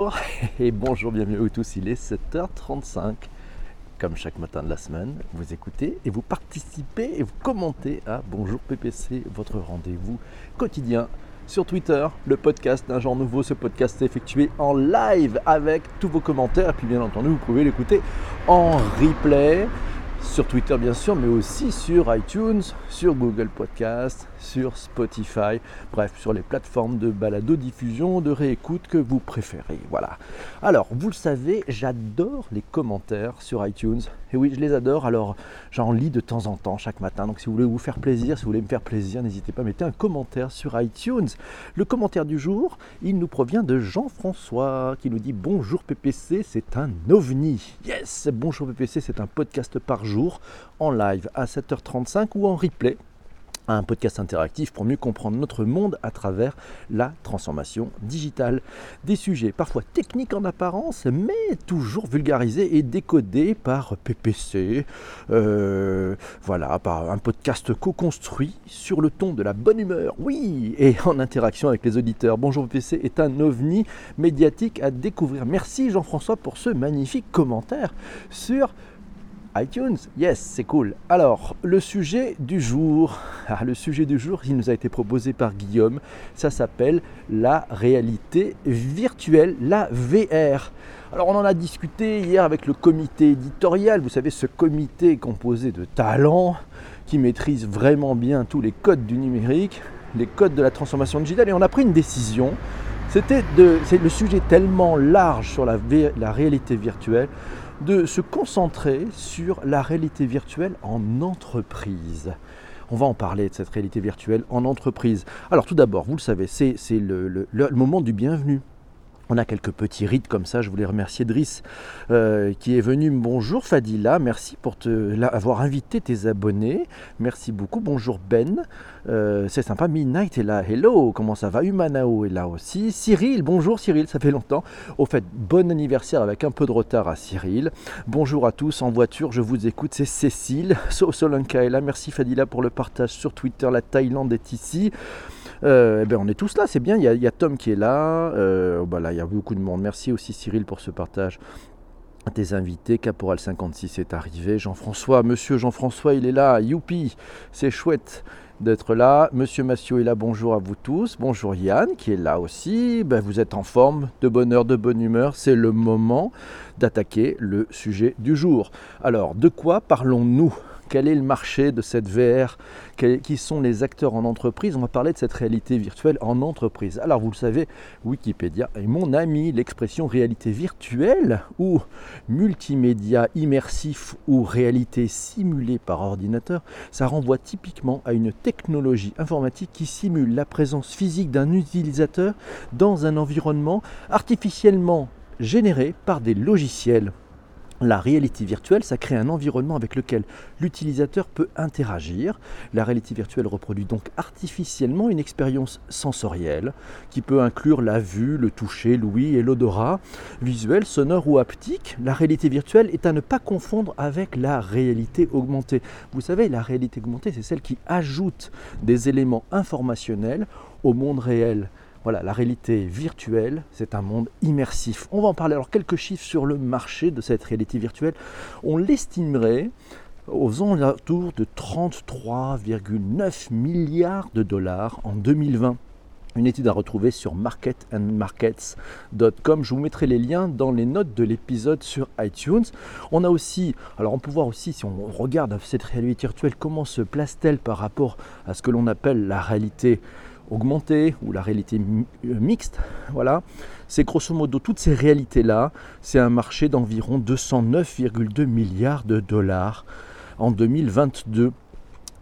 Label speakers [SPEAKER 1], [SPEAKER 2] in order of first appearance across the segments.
[SPEAKER 1] Et bonjour, bienvenue à tous, il est 7h35. Comme chaque matin de la semaine, vous écoutez et vous participez et vous commentez à Bonjour PPC, votre rendez-vous quotidien sur Twitter, le podcast d'un genre nouveau. Ce podcast est effectué en live avec tous vos commentaires. Et puis bien entendu, vous pouvez l'écouter en replay sur Twitter bien sûr, mais aussi sur iTunes, sur Google Podcast, sur Spotify, bref, sur les plateformes de balado-diffusion, de réécoute que vous préférez. Voilà. Alors, vous le savez, j'adore les commentaires sur iTunes. Et oui, je les adore. Alors, j'en lis de temps en temps chaque matin. Donc, si vous voulez vous faire plaisir, si vous voulez me faire plaisir, n'hésitez pas à mettre un commentaire sur iTunes. Le commentaire du jour, il nous provient de Jean-François qui nous dit Bonjour PPC, c'est un ovni. Yes, Bonjour PPC, c'est un podcast par jour en live à 7h35 ou en replay un podcast interactif pour mieux comprendre notre monde à travers la transformation digitale. Des sujets parfois techniques en apparence, mais toujours vulgarisés et décodés par PPC. Euh, voilà, par un podcast co-construit sur le ton de la bonne humeur, oui, et en interaction avec les auditeurs. Bonjour PPC est un ovni médiatique à découvrir. Merci Jean-François pour ce magnifique commentaire sur iTunes, yes, c'est cool. Alors, le sujet du jour, ah, le sujet du jour, il nous a été proposé par Guillaume, ça s'appelle la réalité virtuelle, la VR. Alors, on en a discuté hier avec le comité éditorial, vous savez, ce comité composé de talents qui maîtrisent vraiment bien tous les codes du numérique, les codes de la transformation digitale, et on a pris une décision. C'était de, c'est le sujet tellement large sur la, la réalité virtuelle de se concentrer sur la réalité virtuelle en entreprise. On va en parler de cette réalité virtuelle en entreprise. Alors tout d'abord, vous le savez, c'est le, moment du bienvenu. On a quelques petits rites comme ça. Je voulais remercier Driss euh, qui est venu. Bonjour Fadila, merci pour te, avoir invité tes abonnés. Merci beaucoup. Bonjour Ben. Euh, c'est sympa. Midnight est là. Hello, comment ça va? Humanao est là aussi. Cyril, bonjour Cyril, ça fait longtemps. Au fait, bon anniversaire avec un peu de retard à Cyril. Bonjour à tous en voiture, je vous écoute. C'est Cécile. So Solanka est là. Merci Fadila pour le partage sur Twitter. La Thaïlande est ici. Euh, eh ben on est tous là, c'est bien. Il y, a, Tom qui est là. Euh, bah là, il y a beaucoup de monde. Merci aussi Cyril pour ce partage. Tes invités, Caporal 56 est arrivé, Jean-François, monsieur Jean-François, il est là, youpi, c'est chouette d'être là. Monsieur Massiot est là, bonjour à vous tous. Bonjour Yann qui est là aussi. Ben, vous êtes en forme, de bonne heure, de bonne humeur. C'est le moment d'attaquer le sujet du jour. Alors, de quoi parlons-nous? Quel est le marché de cette VR Qui sont les acteurs en entreprise On va parler de cette réalité virtuelle en entreprise. Alors vous le savez, Wikipédia est mon ami. L'expression réalité virtuelle ou multimédia immersif ou réalité simulée par ordinateur, ça renvoie typiquement à une technologie informatique qui simule la présence physique d'un utilisateur dans un environnement artificiellement généré par des logiciels la réalité virtuelle, ça crée un environnement avec lequel l'utilisateur peut interagir. La réalité virtuelle reproduit donc artificiellement une expérience sensorielle qui peut inclure la vue, le toucher, l'ouïe et l'odorat, visuel, sonore ou haptique. La réalité virtuelle est à ne pas confondre avec la réalité augmentée. Vous savez, la réalité augmentée, c'est celle qui ajoute des éléments informationnels au monde réel. Voilà, la réalité virtuelle, c'est un monde immersif. On va en parler. Alors, quelques chiffres sur le marché de cette réalité virtuelle. On l'estimerait aux alentours de 33,9 milliards de dollars en 2020. Une étude à retrouver sur marketandmarkets.com. Je vous mettrai les liens dans les notes de l'épisode sur iTunes. On a aussi, alors on peut voir aussi si on regarde cette réalité virtuelle, comment se place-t-elle par rapport à ce que l'on appelle la réalité augmentée ou la réalité euh, mixte. Voilà, c'est grosso modo toutes ces réalités-là. C'est un marché d'environ 209,2 milliards de dollars en 2022.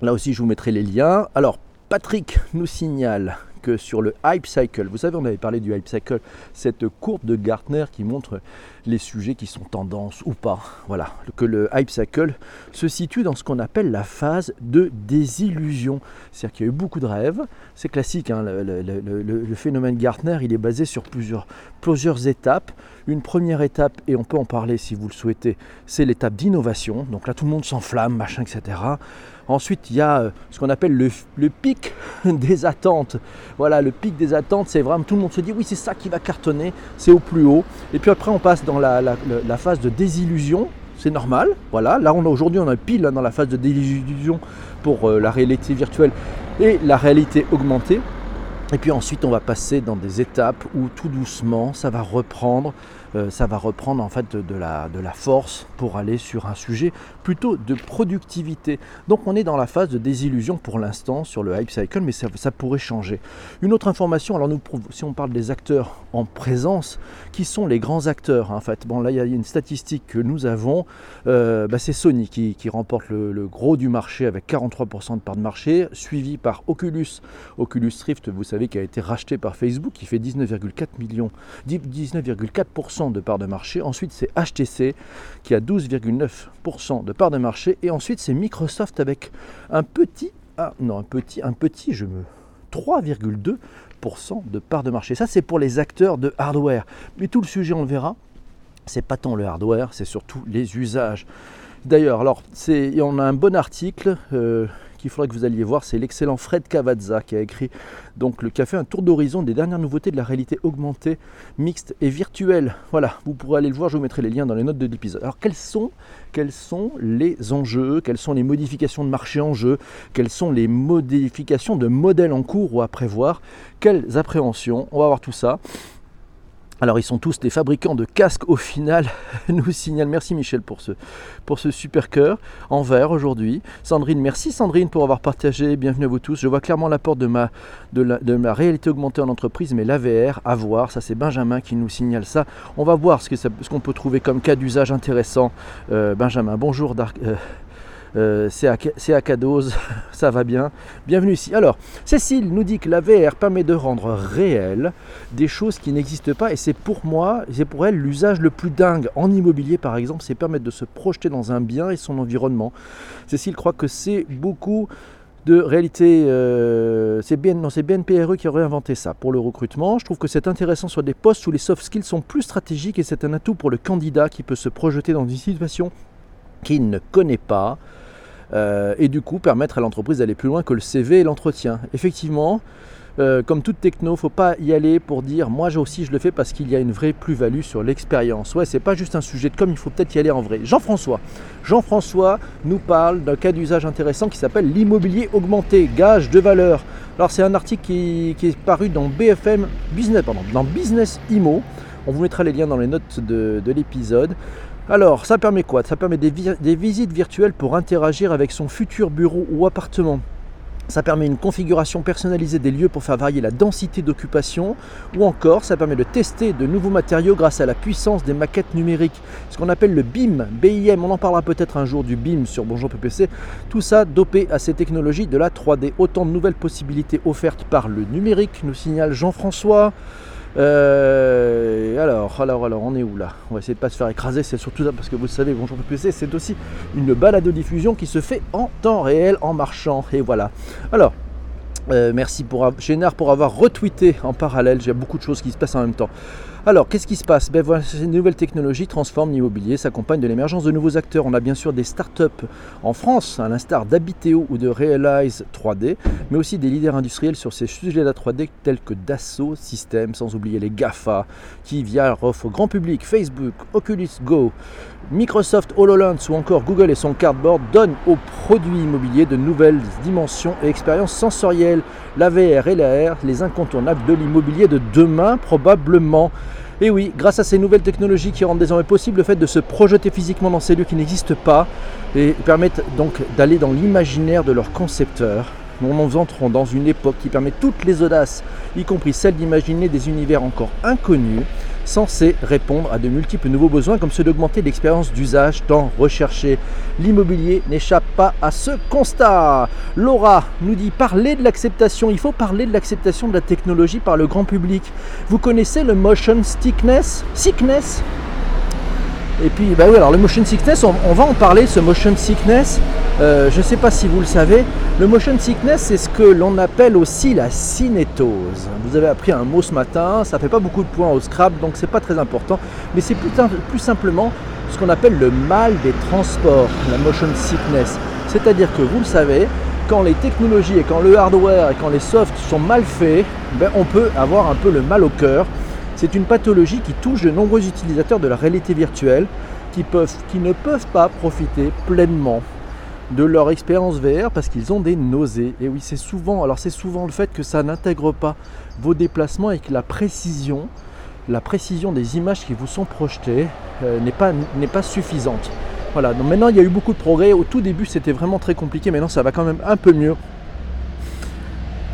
[SPEAKER 1] Là aussi, je vous mettrai les liens. Alors, Patrick nous signale sur le Hype Cycle, vous savez, on avait parlé du Hype Cycle, cette courbe de Gartner qui montre les sujets qui sont tendance ou pas. Voilà, que le Hype Cycle se situe dans ce qu'on appelle la phase de désillusion. C'est-à-dire qu'il y a eu beaucoup de rêves, c'est classique, hein, le, phénomène Gartner, il est basé sur plusieurs, plusieurs étapes. Une première étape, et on peut en parler si vous le souhaitez, c'est l'étape d'innovation. Donc là, tout le monde s'enflamme, machin, etc. Ensuite, il y a euh, ce qu'on appelle le, pic des attentes. Voilà, le pic des attentes, c'est vraiment tout le monde se dit oui, c'est ça qui va cartonner, c'est au plus haut. Et puis après, on passe dans la, phase de désillusion. C'est normal, voilà. Là, a aujourd'hui, on est pile dans la phase de désillusion pour euh, la réalité virtuelle et la réalité augmentée. Et puis ensuite, on va passer dans des étapes où tout doucement, ça va reprendre, euh, ça va reprendre en fait de, la, de la force pour aller sur un sujet plutôt de productivité. Donc on est dans la phase de désillusion pour l'instant sur le hype cycle, mais ça, pourrait changer. Une autre information, alors nous, si on parle des acteurs en présence, qui sont les grands acteurs en fait? Bon là, il y a une statistique que nous avons, euh, bah, c'est Sony qui, remporte le, le gros du marché avec 43% de part de marché, suivi par Oculus. Oculus Rift, vous savez, qui a été racheté par Facebook, qui fait 19,4 millions, 19,4% de part de marché. Ensuite, c'est HTC qui a 12,9% de part de marché. Et ensuite, c'est Microsoft avec un petit, ah non, un petit, un petit, je me 3,2% de part de marché. Ça, c'est pour les acteurs de hardware. Mais tout le sujet, on le verra, c'est pas tant le hardware, c'est surtout les usages. D'ailleurs, alors, c'est, on a un bon article euh, qu'il faudrait que vous alliez voir, c'est l'excellent Fred Cavazza qui a écrit, donc, le, qui a fait un tour d'horizon des dernières nouveautés de la réalité augmentée, mixte et virtuelle. Voilà, vous pourrez aller le voir, je vous mettrai les liens dans les notes de l'épisode. Alors, quels sont, quels sont les enjeux, quelles sont les modifications de marché en jeu, quelles sont les modifications de modèles en cours ou à prévoir, quelles appréhensions, on va voir tout ça. Alors ils sont tous des fabricants de casques au final, nous signale, merci Michel pour ce, super cœur en verre aujourd'hui. Sandrine, merci Sandrine pour avoir partagé, bienvenue à vous tous. Je vois clairement l'apport de ma, de, la, ma réalité augmentée en entreprise, mais l'AVR, à voir, ça c'est Benjamin qui nous signale ça. On va voir ce qu'on peut trouver comme cas d'usage intéressant. Euh, Benjamin, bonjour Dark. Euh, euh, c'est à Cadose, ça va bien. Bienvenue ici. Alors, Cécile nous dit que la VR permet de rendre réel des choses qui n'existent pas et c'est pour moi, c'est pour elle l'usage le plus dingue en immobilier par exemple, c'est permettre de se projeter dans un bien et son environnement. Cécile croit que c'est beaucoup de réalité, euh, c'est bien, BNPRE qui aurait inventé ça pour le recrutement. Je trouve que c'est intéressant sur des postes où les soft skills sont plus stratégiques et c'est un atout pour le candidat qui peut se projeter dans une situation qu'il ne connaît pas euh, et du coup permettre à l'entreprise d'aller plus loin que le CV et l'entretien. Effectivement, euh, comme toute techno, faut pas y aller pour dire moi aussi je le fais parce qu'il y a une vraie plus-value sur l'expérience. Ouais, c'est pas juste un sujet de com, il faut peut-être y aller en vrai. Jean-François, Jean-François nous parle d'un cas d'usage intéressant qui s'appelle l'immobilier augmenté, gage de valeur. Alors c'est un article qui, est paru dans BFM Business, pardon, dans Business Imo. On vous mettra les liens dans les notes de, de l'épisode. Alors, ça permet quoi? Ça permet des, vi des, visites virtuelles pour interagir avec son futur bureau ou appartement. Ça permet une configuration personnalisée des lieux pour faire varier la densité d'occupation. Ou encore, ça permet de tester de nouveaux matériaux grâce à la puissance des maquettes numériques. Ce qu'on appelle le BIM, BIM. On en parlera peut-être un jour du BIM sur Bonjour PPC. Tout ça dopé à ces technologies de la 3D. Autant de nouvelles possibilités offertes par le numérique, nous signale Jean-François. Euh, alors, alors, alors, on est où là? On va essayer de pas se faire écraser, c'est surtout ça parce que vous savez, Bonjour PPC, c'est aussi une balado-diffusion qui se fait en temps réel, en marchant. Et voilà. Alors, euh, merci pour Génard pour avoir retweeté en parallèle. J'ai beaucoup de choses qui se passent en même temps. Alors, qu'est-ce qui se passe? Ben, voilà, Ces nouvelles technologies transforment l'immobilier, s'accompagnent de l'émergence de nouveaux acteurs. On a bien sûr des startups en France, à l'instar d'Habiteo ou de Realize 3D, mais aussi des leaders industriels sur ces sujets de la 3D tels que Dassault Systèmes, sans oublier les GAFA, qui via offrent au grand public Facebook, Oculus Go, Microsoft HoloLens ou encore Google et son Cardboard donnent aux produits immobiliers de nouvelles dimensions et expériences sensorielles. La VR et la R, les incontournables de l'immobilier de demain probablement. Et oui, grâce à ces nouvelles technologies qui rendent désormais possible le fait de se projeter physiquement dans ces lieux qui n'existent pas et permettent donc d'aller dans l'imaginaire de leurs concepteurs. Nous entrons dans une époque qui permet toutes les audaces, y compris celle d'imaginer des univers encore inconnus, censés répondre à de multiples nouveaux besoins comme ceux d'augmenter l'expérience d'usage tant recherché. L'immobilier n'échappe pas à ce constat. Laura nous dit parler de l'acceptation, il faut parler de l'acceptation de la technologie par le grand public. Vous connaissez le motion sickness? Sickness? Et puis, bah oui, alors le motion sickness, on, va en parler, ce motion sickness. Euh, je ne sais pas si vous le savez, le motion sickness, c'est ce que l'on appelle aussi la cinétose. Vous avez appris un mot ce matin, ça ne fait pas beaucoup de points au Scrabble, donc c'est pas très important, mais c'est plus, plus simplement ce qu'on appelle le mal des transports, la motion sickness. C'est-à-dire que vous le savez, quand les technologies et quand le hardware et quand les softs sont mal faits, ben, on peut avoir un peu le mal au cœur. C'est une pathologie qui touche de nombreux utilisateurs de la réalité virtuelle qui, ne peuvent pas profiter pleinement de leur expérience VR parce qu'ils ont des nausées. Et oui, c'est souvent, alors c'est souvent le fait que ça n'intègre pas vos déplacements et que la précision, la précision des images qui vous sont projetées euh, n'est pas, pas suffisante. Voilà, donc maintenant il y a eu beaucoup de progrès. Au tout début c'était vraiment très compliqué, maintenant ça va quand même un peu mieux.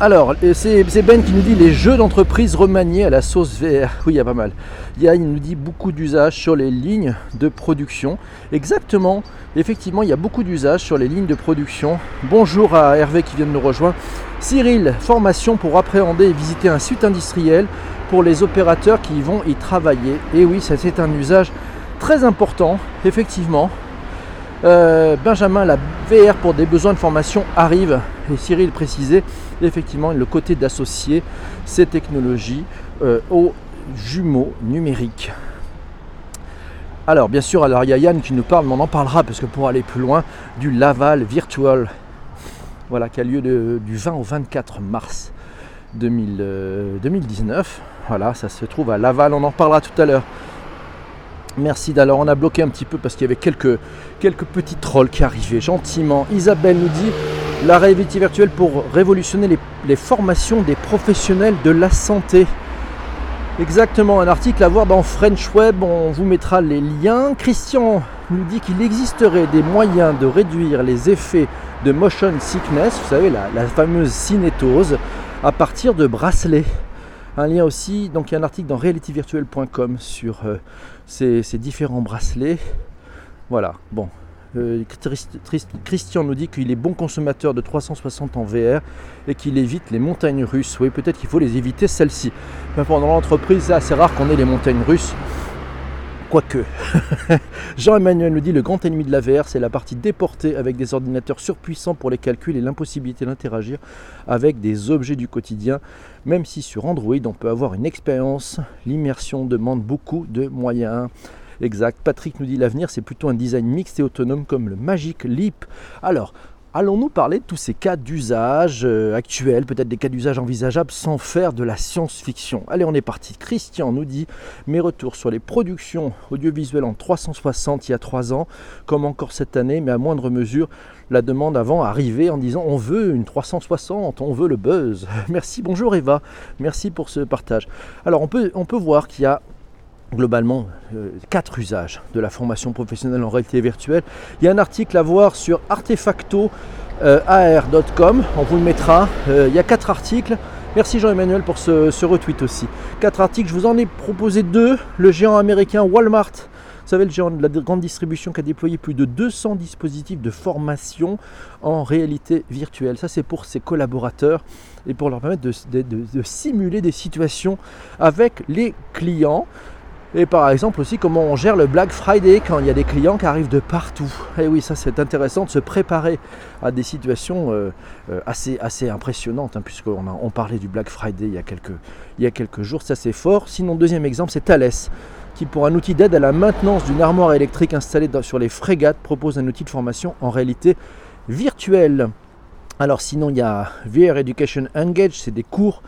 [SPEAKER 1] Alors, c'est Ben qui nous dit les jeux d'entreprise remaniés à la sauce VR. Oui, il y a pas mal. Il, nous dit beaucoup d'usages sur les lignes de production. Exactement, effectivement, il y a beaucoup d'usages sur les lignes de production. Bonjour à Hervé qui vient de nous rejoindre. Cyril, formation pour appréhender et visiter un site industriel pour les opérateurs qui vont y travailler. Et oui, ça c'est un usage très important, effectivement. Euh, Benjamin, la VR pour des besoins de formation arrive. Et Cyril précisait effectivement le côté d'associer ces technologies euh, aux jumeaux numériques. Alors bien sûr, alors il y a Yann qui nous parle, mais on en parlera parce que pour aller plus loin, du Laval Virtual, voilà, qui a lieu du 20 au 24 mars 2019. Euh, voilà, ça se trouve à Laval, on en parlera tout à l'heure. Merci d'ailleurs, on a bloqué un petit peu parce qu'il y avait quelques, quelques petits trolls qui arrivaient gentiment. Isabelle nous dit la réalité virtuelle pour révolutionner les, formations des professionnels de la santé. Exactement, un article à voir dans French Web, on vous mettra les liens. Christian nous dit qu'il existerait des moyens de réduire les effets de motion sickness, vous savez, la, fameuse cinétose, à partir de bracelets. Un lien aussi, donc il y a un article dans realityvirtuel.com sur euh, ces, différents bracelets. Voilà, bon. Euh, Christian nous dit qu'il est bon consommateur de 360 en VR et qu'il évite les montagnes russes. Oui, peut-être qu'il faut les éviter, celles-ci. Mais pendant l'entreprise, c'est assez rare qu'on ait les montagnes russes. Quoique. Jean-Emmanuel nous dit le grand ennemi de la VR, c'est la partie déportée avec des ordinateurs surpuissants pour les calculs et l'impossibilité d'interagir avec des objets du quotidien. Même si sur Android, on peut avoir une expérience, l'immersion demande beaucoup de moyens. Exact. Patrick nous dit l'avenir, c'est plutôt un design mixte et autonome comme le Magic Leap. Alors, Allons-nous parler de tous ces cas d'usage euh, actuels, peut-être des cas d'usage envisageables sans faire de la science-fiction? Allez, on est parti. Christian nous dit mes retours sur les productions audiovisuelles en 360 il y a trois ans, comme encore cette année, mais à moindre mesure. La demande avant arrivait en disant on veut une 360, on veut le buzz. Merci, bonjour Eva, merci pour ce partage. Alors on peut, on peut voir qu'il y a globalement euh, quatre usages de la formation professionnelle en réalité virtuelle. Il y a un article à voir sur artefacto.ar.com, euh, on vous le mettra. Euh, il y a quatre articles. Merci Jean-Emmanuel pour ce, retweet aussi. Quatre articles, je vous en ai proposé deux. Le géant américain Walmart, vous savez, le géant de la grande distribution qui a déployé plus de 200 dispositifs de formation en réalité virtuelle. Ça, c'est pour ses collaborateurs et pour leur permettre de simuler des situations avec les clients. Et par exemple aussi comment on gère le Black Friday quand il y a des clients qui arrivent de partout. Et eh oui, ça c'est intéressant de se préparer à des situations euh, euh, assez, assez impressionnantes, hein, puisqu'on on parlait du Black Friday il y a quelques, il y a quelques jours, ça c'est fort. Sinon, deuxième exemple, c'est Thales qui pour un outil d'aide à la maintenance d'une armoire électrique installée sur les frégates propose un outil de formation en réalité virtuelle. Alors sinon il y a VR Education Engage, c'est des cours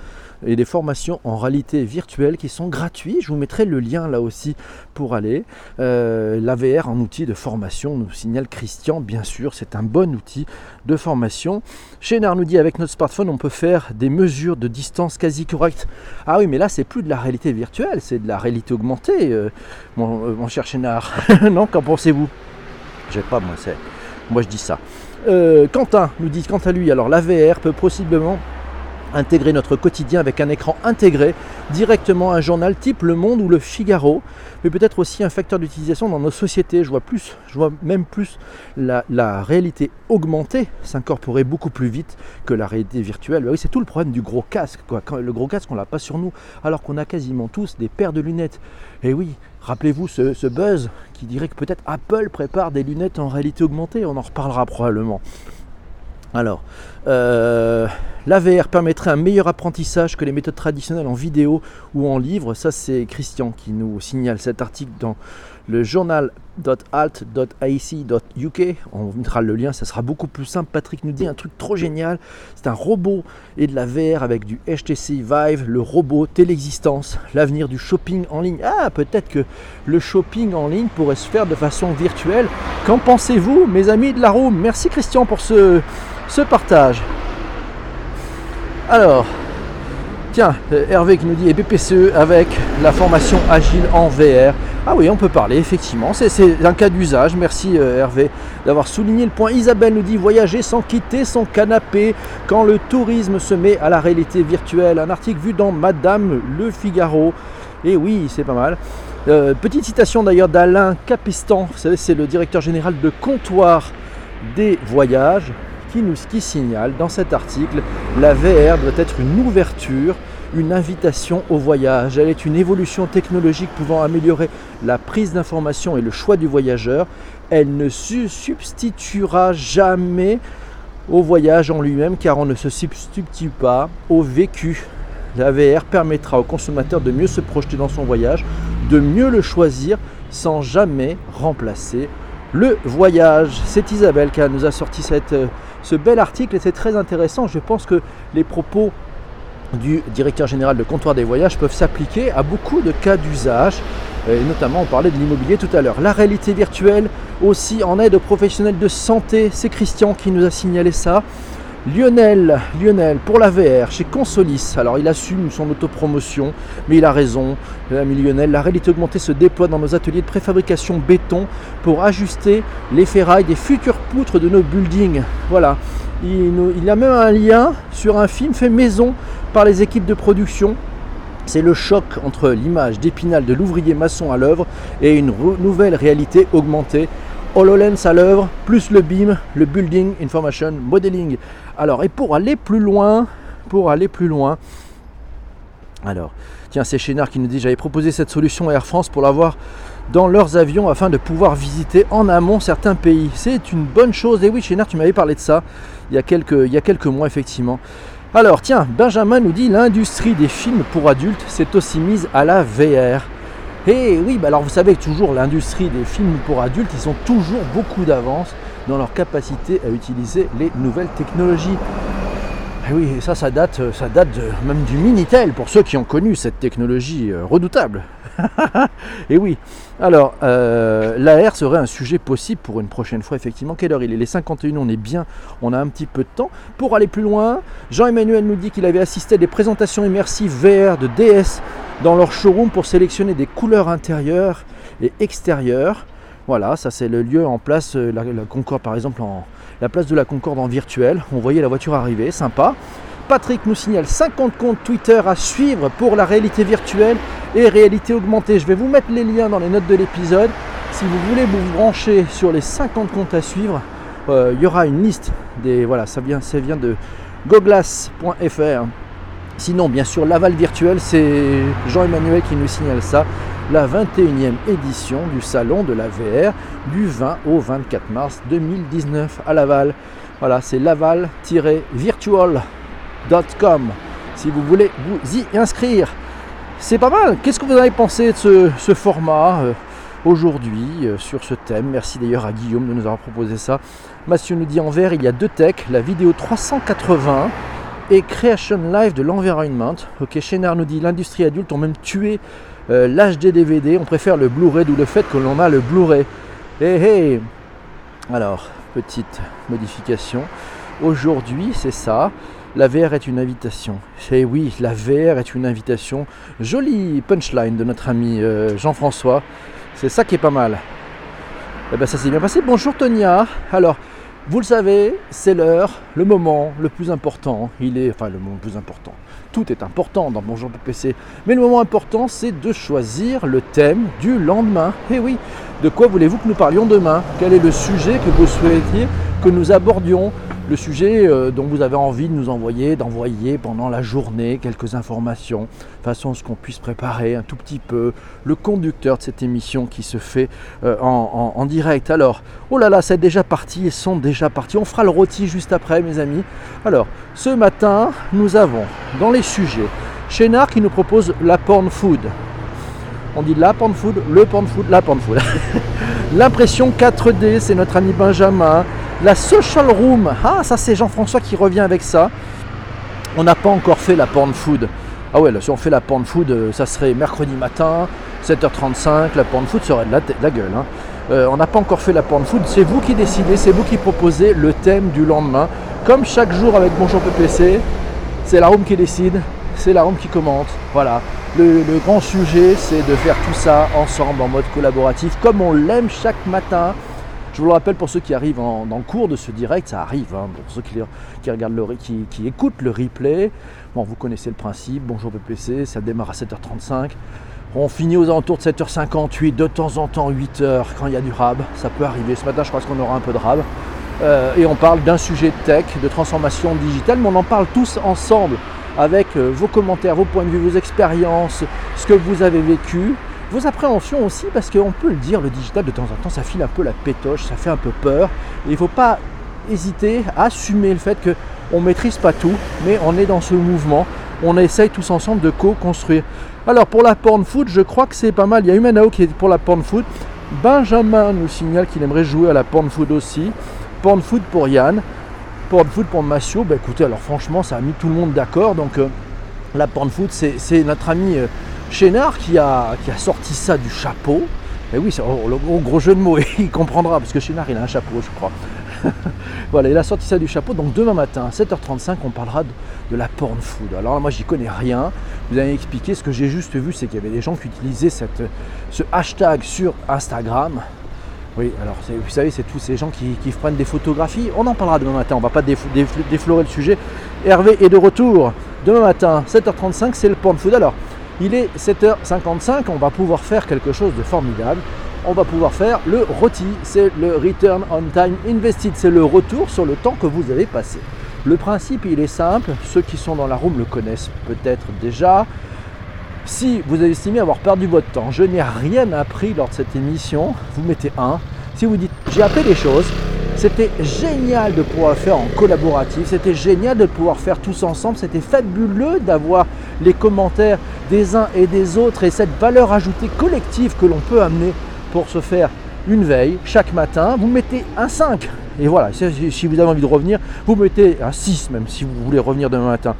[SPEAKER 1] et des formations en réalité virtuelle qui sont gratuits. Je vous mettrai le lien là aussi pour aller. Euh, L'AVR en outil de formation, nous signale Christian, bien sûr, c'est un bon outil de formation. Chez nous dit avec notre smartphone, on peut faire des mesures de distance quasi correctes. Ah oui, mais là, c'est plus de la réalité virtuelle, c'est de la réalité augmentée, euh, mon, euh, mon, cher Chénard. non, qu'en pensez-vous? Je pas, moi, c'est. Moi je dis ça. Quentin nous dit quant à lui, alors l'AVR peut possiblement intégrer notre quotidien avec un écran intégré, directement un journal type Le Monde ou Le Figaro, mais peut-être aussi un facteur d'utilisation dans nos sociétés. Je vois plus, je vois même plus la, réalité augmentée s'incorporer beaucoup plus vite que la réalité virtuelle. Bah oui, c'est tout le problème du gros casque. Le gros casque, on l'a pas sur nous, alors qu'on a quasiment tous des paires de lunettes. Et oui, rappelez-vous ce buzz qui dirait que peut-être Apple prépare des lunettes en réalité augmentée. On en reparlera probablement. Alors, euh, L'AVR permettrait un meilleur apprentissage que les méthodes traditionnelles en vidéo ou en livre. Ça, c'est Christian qui nous signale cet article dans le journal.alt.ac.uk. On mettra le lien, ça sera beaucoup plus simple. Patrick nous dit un truc trop génial. C'est un robot et de la VR avec du HTC Vive, le robot, téléexistence, l'avenir du shopping en ligne. Ah, peut-être que le shopping en ligne pourrait se faire de façon virtuelle. Qu'en pensez-vous, mes amis de la room? Merci Christian pour ce, ce partage. Alors, tiens, euh, Hervé qui nous dit et BPCE avec la formation agile en VR. Ah oui, on peut parler, effectivement. C'est un cas d'usage. Merci euh, Hervé d'avoir souligné le point. Isabelle nous dit voyager sans quitter son canapé quand le tourisme se met à la réalité virtuelle. Un article vu dans Madame Le Figaro. Et oui, c'est pas mal. Euh, petite citation d'ailleurs d'Alain Capistan. C'est le directeur général de comptoir des voyages qui nous signale dans cet article la VR doit être une ouverture, une invitation au voyage. Elle est une évolution technologique pouvant améliorer la prise d'information et le choix du voyageur. Elle ne se substituera jamais au voyage en lui-même car on ne se substitue pas au vécu. La VR permettra au consommateur de mieux se projeter dans son voyage, de mieux le choisir sans jamais remplacer le voyage. C'est Isabelle qui nous a sorti euh, ce bel article et c'est très intéressant. Je pense que les propos du directeur général de comptoir des voyages peuvent s'appliquer à beaucoup de cas d'usage. Et notamment, on parlait de l'immobilier tout à l'heure. La réalité virtuelle aussi en aide aux professionnels de santé. C'est Christian qui nous a signalé ça. Lionel, Lionel pour la VR chez Consolis. Alors il assume son autopromotion, mais il a raison, l'ami Lionel. La réalité augmentée se déploie dans nos ateliers de préfabrication béton pour ajuster les ferrailles des futures poutres de nos buildings. Voilà. Il, il y a même un lien sur un film fait maison par les équipes de production. C'est le choc entre l'image d'épinal de l'ouvrier maçon à l'œuvre et une nouvelle réalité augmentée HoloLens à l'œuvre, plus le BIM, le Building Information Modeling. Alors, et pour aller plus loin, pour aller plus loin, alors, tiens, c'est Chénard qui nous dit j'avais proposé cette solution à Air France pour l'avoir dans leurs avions afin de pouvoir visiter en amont certains pays. C'est une bonne chose. Et oui, Chénard, tu m'avais parlé de ça il y a quelques, mois, effectivement. Alors, tiens, Benjamin nous dit l'industrie des films pour adultes s'est aussi mise à la VR. Et oui, bah alors vous savez toujours l'industrie des films pour adultes, ils ont toujours beaucoup d'avance dans leur capacité à utiliser les nouvelles technologies. Et oui, ça, ça date, ça date même du Minitel pour ceux qui ont connu cette technologie euh, redoutable. et oui, alors euh, l'AR serait un sujet possible pour une prochaine fois, effectivement. Quelle heure il est? Les 51, on est bien, on a un petit peu de temps. Pour aller plus loin, Jean-Emmanuel nous dit qu'il avait assisté à des présentations immersives VR de DS dans leur showroom pour sélectionner des couleurs intérieures et extérieures. Voilà, ça c'est le lieu en place, euh, la, Concorde par exemple, en, la place de la Concorde en virtuel. On voyait la voiture arriver, sympa. Patrick nous signale 50 comptes Twitter à suivre pour la réalité virtuelle et réalité augmentée. Je vais vous mettre les liens dans les notes de l'épisode. Si vous voulez vous brancher sur les 50 comptes à suivre, euh, il y aura une liste des. Voilà, ça vient, ça vient de goglas.fr. Sinon, bien sûr, l'aval virtuel, c'est Jean-Emmanuel qui nous signale ça. La 21e édition du salon de la VR du 20 au 24 mars 2019 à Laval. Voilà, c'est laval-virtual.com si vous voulez vous y inscrire. C'est pas mal. Qu'est-ce que vous avez pensé de ce, format euh, aujourd'hui euh, sur ce thème? Merci d'ailleurs à Guillaume de nous avoir proposé ça. Mathieu nous dit en vert, il y a deux techs, la vidéo 380 et Creation Live de l'Environment. Ok, Chénard nous dit l'industrie adulte ont même tué euh, l'HD DVD, on préfère le Blu-ray, d'où le fait que l'on a le Blu-ray. Hé hey, hey Alors, petite modification. Aujourd'hui, c'est ça. La VR est une invitation. Et oui, la VR est une invitation. Jolie punchline de notre ami euh, Jean-François. C'est ça qui est pas mal. Eh ben ça s'est bien passé. Bonjour Tonia. Alors, vous le savez, c'est l'heure, le moment le plus important. Il est, enfin, le moment le plus important. Tout est important dans Bonjour PPC. Mais le moment important, c'est de choisir le thème du lendemain. Eh oui, de quoi voulez-vous que nous parlions demain? Quel est le sujet que vous souhaitiez que nous abordions? Le sujet euh, dont vous avez envie de nous envoyer, d'envoyer pendant la journée quelques informations, façon à ce qu'on puisse préparer un tout petit peu le conducteur de cette émission qui se fait euh, en, en direct. Alors, oh là là, c'est déjà parti, ils sont déjà partis. On fera le rôti juste après, mes amis. Alors, ce matin, nous avons dans les sujets Chénard qui nous propose la porn food. On dit la porn food, le porn food, la porn food. L'impression 4D, c'est notre ami Benjamin. La social room, ah ça c'est Jean-François qui revient avec ça. On n'a pas encore fait la porn food. Ah ouais, si on fait la porn food, euh, ça serait mercredi matin, 7h35, la porn food serait de la, gueule. Hein. Euh, on n'a pas encore fait la porn food, c'est vous qui décidez, c'est vous qui proposez le thème du lendemain. Comme chaque jour avec Bonjour PPC, c'est la room qui décide, c'est la room qui commente. Voilà. Le, grand sujet, c'est de faire tout ça ensemble en mode collaboratif, comme on l'aime chaque matin. Je vous le rappelle pour ceux qui arrivent en, cours de ce direct, ça arrive, hein, pour ceux qui, le, qui, écoutent le replay. Bon, vous connaissez le principe, bonjour PPC, ça démarre à 7h35. On finit aux alentours de 7h58, de temps en temps 8h quand il y a du rab, ça peut arriver. Ce matin, je pense qu'on aura un peu de rab. Euh, et on parle d'un sujet tech, de transformation digitale, mais on en parle tous ensemble avec euh, vos commentaires, vos points de vue, vos expériences, ce que vous avez vécu, vos appréhensions aussi, parce qu'on peut le dire, le digital de temps en temps, ça file un peu la pétoche, ça fait un peu peur. Il ne faut pas hésiter à assumer le fait qu'on ne maîtrise pas tout, mais on est dans ce mouvement, on essaye tous ensemble de co-construire. Alors pour la porn food, je crois que c'est pas mal. Il y a Humanao qui est pour la porn food. Benjamin nous signale qu'il aimerait jouer à la porn food aussi. Porn food pour Yann porn food pour Massio, bah écoutez, alors franchement, ça a mis tout le monde d'accord. Donc euh, la porn food, c'est notre ami euh, Chénard qui a, sorti ça du chapeau. Et oui, c'est oh, le gros, jeu de mots, il comprendra, parce que Chénard, il a un chapeau, je crois. voilà, il a sorti ça du chapeau. Donc demain matin, à 7h35, on parlera de, la porn food. Alors moi, j'y connais rien. Vous allez expliquer. Ce que j'ai juste vu, c'est qu'il y avait des gens qui utilisaient cette, ce hashtag sur Instagram. Oui, alors vous savez, c'est tous ces gens qui, prennent des photographies. On en parlera demain matin, on va pas déflorer le sujet. Hervé est de retour demain matin, 7h35, c'est le porn food. Alors, il est 7h55, on va pouvoir faire quelque chose de formidable. On va pouvoir faire le ROTI, c'est le Return on Time Invested, c'est le retour sur le temps que vous avez passé. Le principe, il est simple, ceux qui sont dans la room le connaissent peut-être déjà. Si vous avez estimé avoir perdu votre temps, je n'ai rien appris lors de cette émission, vous mettez un. Si vous dites j'ai appris des choses, c'était génial de pouvoir faire en collaboratif, c'était génial de pouvoir faire tous ensemble, c'était fabuleux d'avoir les commentaires des uns et des autres et cette valeur ajoutée collective que l'on peut amener pour se faire une veille chaque matin. Vous mettez un 5 et voilà, si vous avez envie de revenir, vous mettez un 6 même si vous voulez revenir demain matin.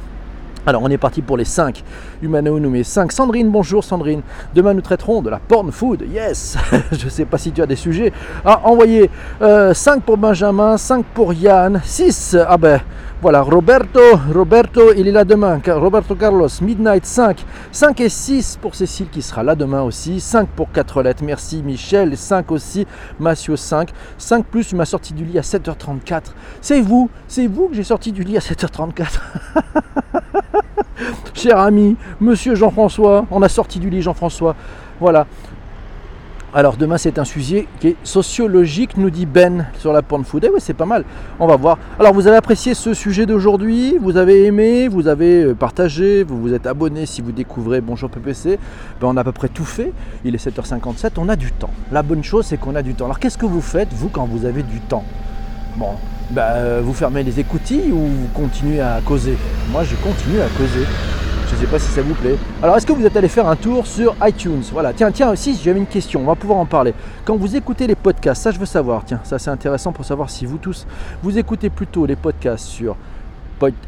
[SPEAKER 1] Alors on est parti pour les 5. Humano nous met 5. Sandrine, bonjour Sandrine. Demain nous traiterons de la porn food. Yes Je ne sais pas si tu as des sujets à envoyer. 5 euh, pour Benjamin, 5 pour Yann, 6. Ah ben voilà, Roberto, Roberto, il est là demain. Roberto Carlos, Midnight 5. 5 et 6 pour Cécile qui sera là demain aussi. 5 pour 4 lettres. Merci Michel. 5 aussi. Mathieu 5. 5 plus, tu m'as sorti du lit à 7h34. C'est vous, c'est vous que j'ai sorti du lit à 7h34. Cher ami, monsieur Jean-François, on a sorti du lit Jean-François. Voilà. Alors demain c'est un sujet qui est sociologique, nous dit Ben sur la porn food. Oui c'est pas mal, on va voir. Alors vous avez apprécié ce sujet d'aujourd'hui, vous avez aimé, vous avez euh, partagé, vous vous êtes abonné si vous découvrez Bonjour PPC. Ben, on a à peu près tout fait, il est 7h57, on a du temps. La bonne chose c'est qu'on a du temps. Alors qu'est-ce que vous faites vous quand vous avez du temps? Bon, ben, vous fermez les écoutilles ou vous continuez à causer? Moi je continue à causer. Je ne sais pas si ça vous plaît. Alors, est-ce que vous êtes allé faire un tour sur iTunes? Voilà, tiens, tiens, aussi, j'avais une question, on va pouvoir en parler. Quand vous écoutez les podcasts, ça je veux savoir, tiens, ça c'est intéressant pour savoir si vous tous, vous écoutez plutôt les podcasts sur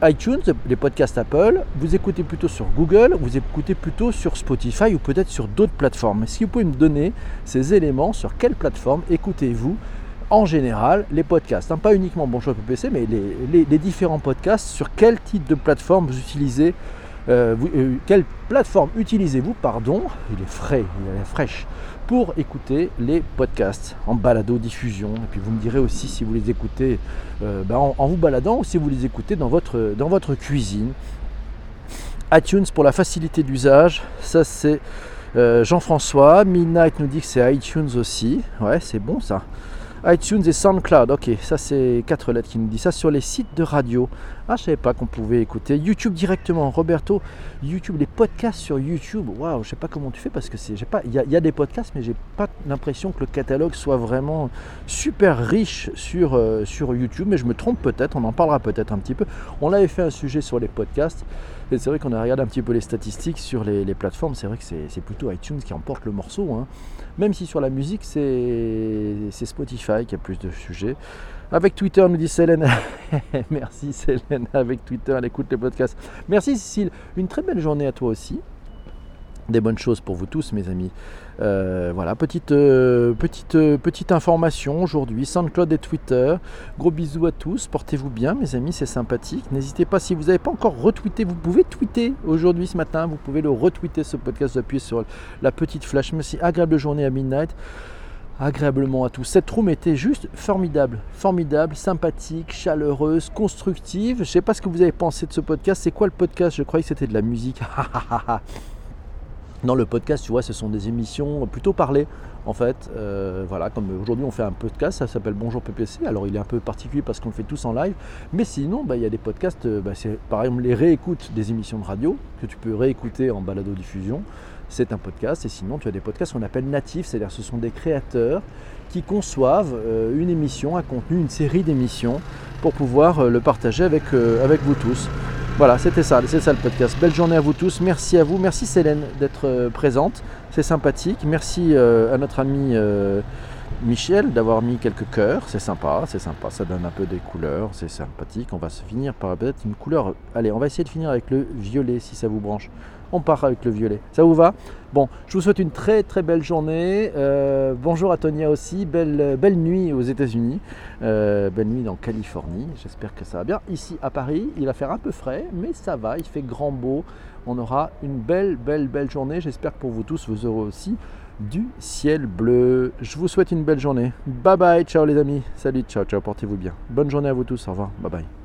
[SPEAKER 1] iTunes, les podcasts Apple, vous écoutez plutôt sur Google, vous écoutez plutôt sur Spotify ou peut-être sur d'autres plateformes. Est-ce que vous pouvez me donner ces éléments? Sur quelle plateforme écoutez-vous en général les podcasts, hein, pas uniquement Bonjour PPC, mais les, les, différents podcasts, sur quel type de plateforme vous utilisez euh, euh, quelle plateforme utilisez-vous, pardon, il est frais, il est fraîche, pour écouter les podcasts en balado diffusion. Et puis vous me direz aussi si vous les écoutez euh, ben, en, vous baladant ou si vous les écoutez dans votre, dans votre cuisine. iTunes pour la facilité d'usage, ça c'est Jean-François. Midnight nous dit que c'est iTunes aussi. Ouais, c'est bon ça. iTunes et SoundCloud. Ok, ça c'est quatre lettres qui nous dit ça sur les sites de radio. Ah, je savais pas qu'on pouvait écouter YouTube directement. Roberto, YouTube, les podcasts sur YouTube. Waouh, je sais pas comment tu fais parce que c'est, j'ai pas, il y, a des podcasts, mais j'ai pas l'impression que le catalogue soit vraiment super riche sur euh, sur YouTube. Mais je me trompe peut-être. On en parlera peut-être un petit peu. On avait fait un sujet sur les podcasts. Et c'est vrai qu'on a regardé un petit peu les statistiques sur les, plateformes. C'est vrai que c'est, plutôt iTunes qui emporte le morceau. Hein. Même si sur la musique, c'est, Spotify qui a plus de sujets. Avec Twitter, nous dit Célène. Merci Célène, avec Twitter, elle écoute les podcasts. Merci Cécile, une très belle journée à toi aussi. Des bonnes choses pour vous tous, mes amis. Euh, voilà, petite, euh, petite, euh, petite information aujourd'hui, SoundCloud et Twitter. Gros bisous à tous, portez-vous bien, mes amis, c'est sympathique. N'hésitez pas, si vous n'avez pas encore retweeté, vous pouvez tweeter aujourd'hui, ce matin, vous pouvez le retweeter, ce podcast, appuyez sur la petite flash. Merci, agréable journée à Midnight agréablement à tous. Cette room était juste formidable, formidable, sympathique, chaleureuse, constructive. Je ne sais pas ce que vous avez pensé de ce podcast. C'est quoi le podcast? Je croyais que c'était de la musique. non, le podcast, tu vois, ce sont des émissions plutôt parlées. En fait, euh, voilà, comme aujourd'hui on fait un podcast, ça s'appelle Bonjour PPC. Alors il est un peu particulier parce qu'on le fait tous en live, mais sinon bah, il y a des podcasts, euh, bah, c'est par exemple les réécoutes des émissions de radio que tu peux réécouter en balado diffusion c'est un podcast. Et sinon, tu as des podcasts qu'on appelle natifs, c'est-à-dire ce sont des créateurs qui conçoivent euh, une émission, un contenu, une série d'émissions pour pouvoir le partager avec vous tous. Voilà, c'était ça, c'est ça le podcast. Belle journée à vous tous, merci à vous, merci Célène d'être présente, c'est sympathique. Merci à notre ami Michel d'avoir mis quelques cœurs, c'est sympa, c'est sympa, ça donne un peu des couleurs, c'est sympathique. On va se finir par peut-être une couleur. Allez, on va essayer de finir avec le violet si ça vous branche on part avec le violet. Ça vous va Bon, je vous souhaite une très très belle journée. Euh, bonjour à Tonia aussi. Belle, belle nuit aux États-Unis. Euh, belle nuit dans Californie. J'espère que ça va bien. Ici à Paris, il va faire un peu frais, mais ça va. Il fait grand beau. On aura une belle, belle, belle journée. J'espère pour vous tous, vous aurez aussi du ciel bleu. Je vous souhaite une belle journée. Bye bye. Ciao les amis. Salut. Ciao, ciao. Portez-vous bien. Bonne journée à vous tous. Au revoir. Bye bye.